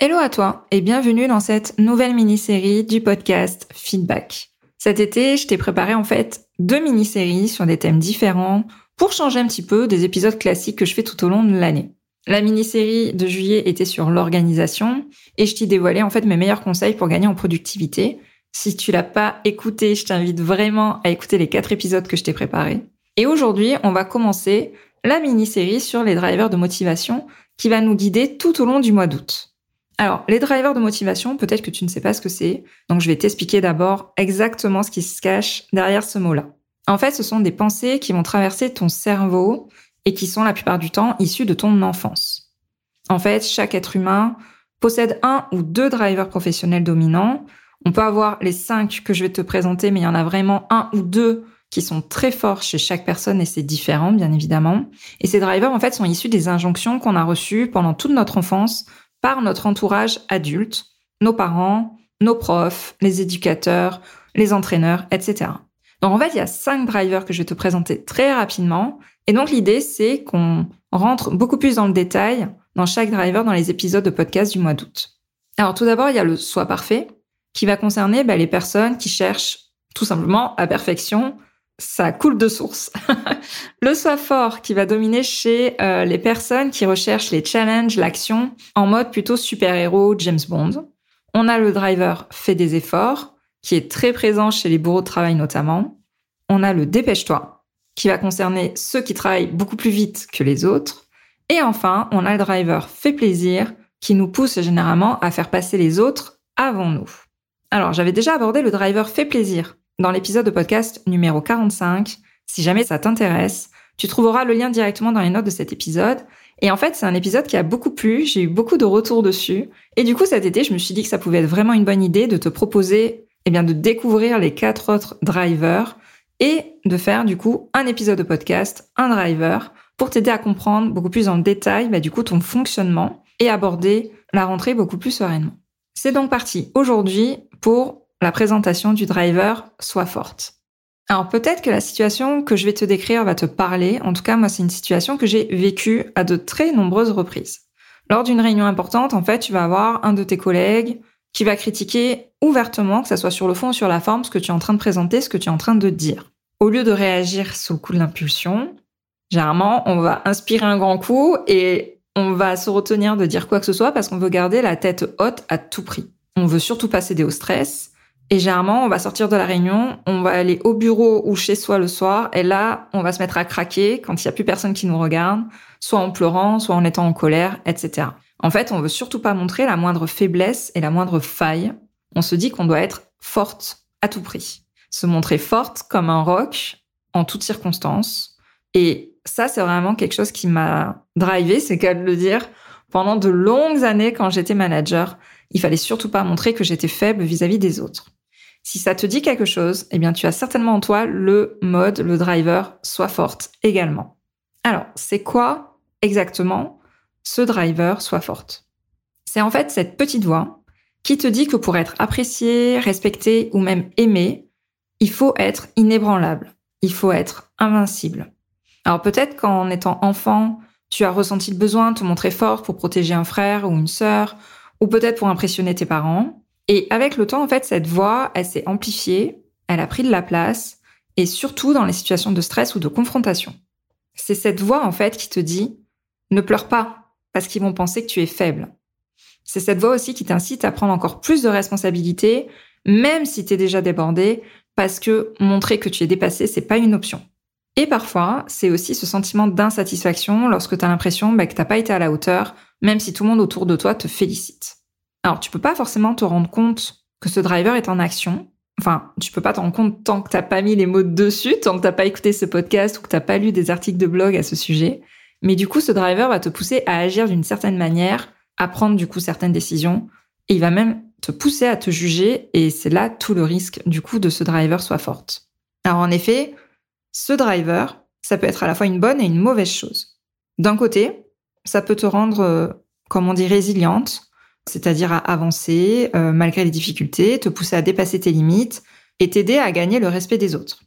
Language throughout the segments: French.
Hello à toi et bienvenue dans cette nouvelle mini-série du podcast Feedback. Cet été, je t'ai préparé en fait deux mini-séries sur des thèmes différents pour changer un petit peu des épisodes classiques que je fais tout au long de l'année. La mini-série de juillet était sur l'organisation et je t'y dévoilais en fait mes meilleurs conseils pour gagner en productivité. Si tu l'as pas écouté, je t'invite vraiment à écouter les quatre épisodes que je t'ai préparés. Et aujourd'hui, on va commencer la mini-série sur les drivers de motivation qui va nous guider tout au long du mois d'août. Alors, les drivers de motivation, peut-être que tu ne sais pas ce que c'est, donc je vais t'expliquer d'abord exactement ce qui se cache derrière ce mot-là. En fait, ce sont des pensées qui vont traverser ton cerveau et qui sont la plupart du temps issues de ton enfance. En fait, chaque être humain possède un ou deux drivers professionnels dominants. On peut avoir les cinq que je vais te présenter, mais il y en a vraiment un ou deux qui sont très forts chez chaque personne et c'est différent, bien évidemment. Et ces drivers, en fait, sont issus des injonctions qu'on a reçues pendant toute notre enfance par notre entourage adulte, nos parents, nos profs, les éducateurs, les entraîneurs, etc. Donc en fait, il y a cinq drivers que je vais te présenter très rapidement. Et donc l'idée, c'est qu'on rentre beaucoup plus dans le détail dans chaque driver dans les épisodes de podcast du mois d'août. Alors tout d'abord, il y a le soi parfait qui va concerner bah, les personnes qui cherchent tout simplement à perfection ça coule de source. le soi fort qui va dominer chez euh, les personnes qui recherchent les challenges, l'action en mode plutôt super-héros James Bond. On a le driver fait des efforts qui est très présent chez les bourreaux de travail notamment. On a le dépêche-toi qui va concerner ceux qui travaillent beaucoup plus vite que les autres. Et enfin, on a le driver fait plaisir qui nous pousse généralement à faire passer les autres avant nous. Alors, j'avais déjà abordé le driver fait plaisir dans l'épisode de podcast numéro 45. Si jamais ça t'intéresse, tu trouveras le lien directement dans les notes de cet épisode. Et en fait, c'est un épisode qui a beaucoup plu, j'ai eu beaucoup de retours dessus. Et du coup, cet été, je me suis dit que ça pouvait être vraiment une bonne idée de te proposer, eh bien, de découvrir les quatre autres drivers et de faire, du coup, un épisode de podcast, un driver, pour t'aider à comprendre beaucoup plus en détail, bah, du coup, ton fonctionnement et aborder la rentrée beaucoup plus sereinement. C'est donc parti aujourd'hui pour la présentation du driver soit forte. Alors peut-être que la situation que je vais te décrire va te parler. En tout cas, moi, c'est une situation que j'ai vécue à de très nombreuses reprises. Lors d'une réunion importante, en fait, tu vas avoir un de tes collègues qui va critiquer ouvertement, que ça soit sur le fond ou sur la forme, ce que tu es en train de présenter, ce que tu es en train de dire. Au lieu de réagir sous le coup de l'impulsion, généralement, on va inspirer un grand coup et on va se retenir de dire quoi que ce soit parce qu'on veut garder la tête haute à tout prix. On veut surtout pas céder au stress et généralement, on va sortir de la réunion, on va aller au bureau ou chez soi le soir, et là, on va se mettre à craquer quand il n'y a plus personne qui nous regarde, soit en pleurant, soit en étant en colère, etc. En fait, on veut surtout pas montrer la moindre faiblesse et la moindre faille. On se dit qu'on doit être forte à tout prix. Se montrer forte comme un roc en toutes circonstances. Et ça, c'est vraiment quelque chose qui m'a drivé, c'est qu'à le dire. Pendant de longues années, quand j'étais manager, il fallait surtout pas montrer que j'étais faible vis-à-vis -vis des autres. Si ça te dit quelque chose, eh bien, tu as certainement en toi le mode, le driver, soit forte également. Alors, c'est quoi exactement ce driver soit forte? C'est en fait cette petite voix qui te dit que pour être apprécié, respecté ou même aimé, il faut être inébranlable, il faut être invincible. Alors peut-être qu'en étant enfant, tu as ressenti le besoin de te montrer fort pour protéger un frère ou une sœur, ou peut-être pour impressionner tes parents. Et avec le temps, en fait, cette voix, elle s'est amplifiée, elle a pris de la place, et surtout dans les situations de stress ou de confrontation. C'est cette voix, en fait, qui te dit ne pleure pas, parce qu'ils vont penser que tu es faible. C'est cette voix aussi qui t'incite à prendre encore plus de responsabilités, même si tu es déjà débordé, parce que montrer que tu es dépassé, c'est pas une option. Et parfois, c'est aussi ce sentiment d'insatisfaction lorsque tu as l'impression bah, que t'as pas été à la hauteur, même si tout le monde autour de toi te félicite. Alors, tu peux pas forcément te rendre compte que ce driver est en action. Enfin, tu peux pas te rendre compte tant que t'as pas mis les mots dessus, tant que t'as pas écouté ce podcast ou que t'as pas lu des articles de blog à ce sujet. Mais du coup, ce driver va te pousser à agir d'une certaine manière, à prendre du coup certaines décisions, et il va même te pousser à te juger et c'est là tout le risque du coup de ce driver soit forte. Alors en effet, ce driver, ça peut être à la fois une bonne et une mauvaise chose. D'un côté, ça peut te rendre, euh, comme on dit, résiliente, c'est-à-dire à avancer euh, malgré les difficultés, te pousser à dépasser tes limites et t'aider à gagner le respect des autres.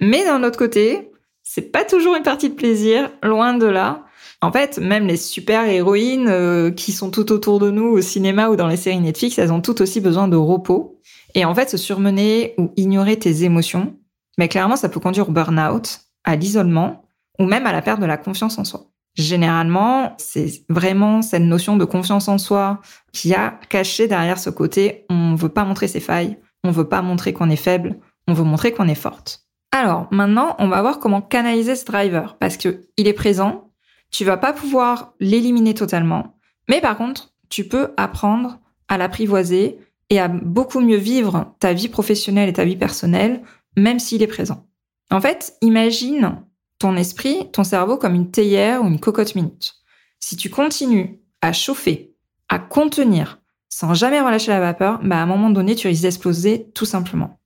Mais d'un autre côté, c'est pas toujours une partie de plaisir, loin de là. En fait, même les super héroïnes euh, qui sont tout autour de nous au cinéma ou dans les séries Netflix, elles ont toutes aussi besoin de repos. Et en fait, se surmener ou ignorer tes émotions, mais clairement, ça peut conduire au burn-out, à l'isolement ou même à la perte de la confiance en soi. Généralement, c'est vraiment cette notion de confiance en soi qui a caché derrière ce côté on veut pas montrer ses failles, on veut pas montrer qu'on est faible, on veut montrer qu'on est forte. Alors, maintenant, on va voir comment canaliser ce driver parce que il est présent, tu vas pas pouvoir l'éliminer totalement, mais par contre, tu peux apprendre à l'apprivoiser et à beaucoup mieux vivre ta vie professionnelle et ta vie personnelle même s'il est présent. En fait, imagine ton esprit, ton cerveau comme une théière ou une cocotte minute. Si tu continues à chauffer, à contenir, sans jamais relâcher la vapeur, bah à un moment donné, tu risques d'exploser tout simplement.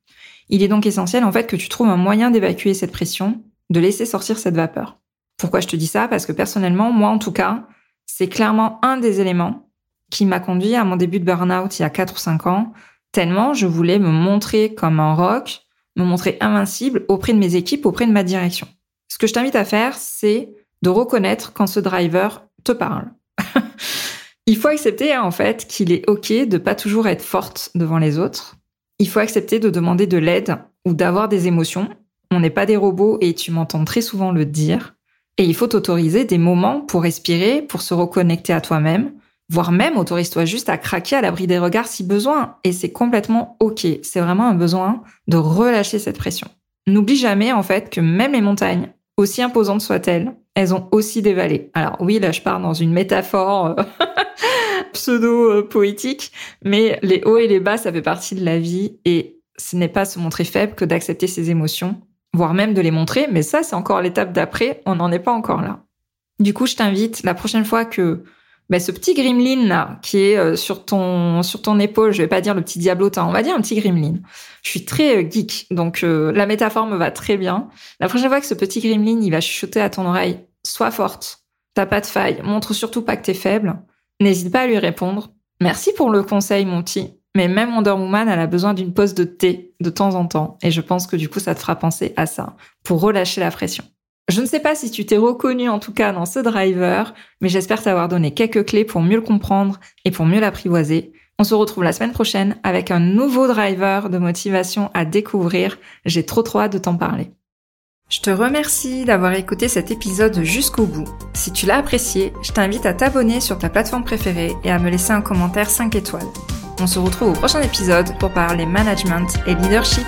Il est donc essentiel en fait que tu trouves un moyen d'évacuer cette pression, de laisser sortir cette vapeur. Pourquoi je te dis ça? Parce que personnellement, moi en tout cas, c'est clairement un des éléments qui m'a conduit à mon début de burn-out il y a 4 ou 5 ans, tellement je voulais me montrer comme un rock, me montrer invincible auprès de mes équipes, auprès de ma direction. Ce que je t'invite à faire, c'est de reconnaître quand ce driver te parle. Il faut accepter hein, en fait qu'il est OK de pas toujours être forte devant les autres. Il faut accepter de demander de l'aide ou d'avoir des émotions. On n'est pas des robots et tu m'entends très souvent le dire. Et il faut t'autoriser des moments pour respirer, pour se reconnecter à toi-même, voire même autorise-toi juste à craquer à l'abri des regards si besoin. Et c'est complètement OK. C'est vraiment un besoin de relâcher cette pression. N'oublie jamais en fait que même les montagnes, aussi imposantes soient-elles, elles ont aussi des vallées. Alors oui, là je pars dans une métaphore euh, pseudo-poétique, mais les hauts et les bas, ça fait partie de la vie et ce n'est pas se montrer faible que d'accepter ses émotions, voire même de les montrer, mais ça c'est encore l'étape d'après, on n'en est pas encore là. Du coup, je t'invite la prochaine fois que ben, ce petit gremlin là qui est euh, sur ton sur ton épaule, je vais pas dire le petit diablotin, on va dire un petit gremlin. Je suis très euh, geek, donc euh, la métaphore me va très bien. La prochaine fois que ce petit gremlin il va chuchoter à ton oreille, sois forte, t'as pas de faille, montre surtout pas que t'es faible. N'hésite pas à lui répondre. Merci pour le conseil, mon petit. Mais même Wonder Woman, elle a besoin d'une pause de thé de temps en temps. Et je pense que du coup, ça te fera penser à ça pour relâcher la pression. Je ne sais pas si tu t'es reconnu en tout cas dans ce driver, mais j'espère t'avoir donné quelques clés pour mieux le comprendre et pour mieux l'apprivoiser. On se retrouve la semaine prochaine avec un nouveau driver de motivation à découvrir. J'ai trop trop hâte de t'en parler. Je te remercie d'avoir écouté cet épisode jusqu'au bout. Si tu l'as apprécié, je t'invite à t'abonner sur ta plateforme préférée et à me laisser un commentaire 5 étoiles. On se retrouve au prochain épisode pour parler management et leadership.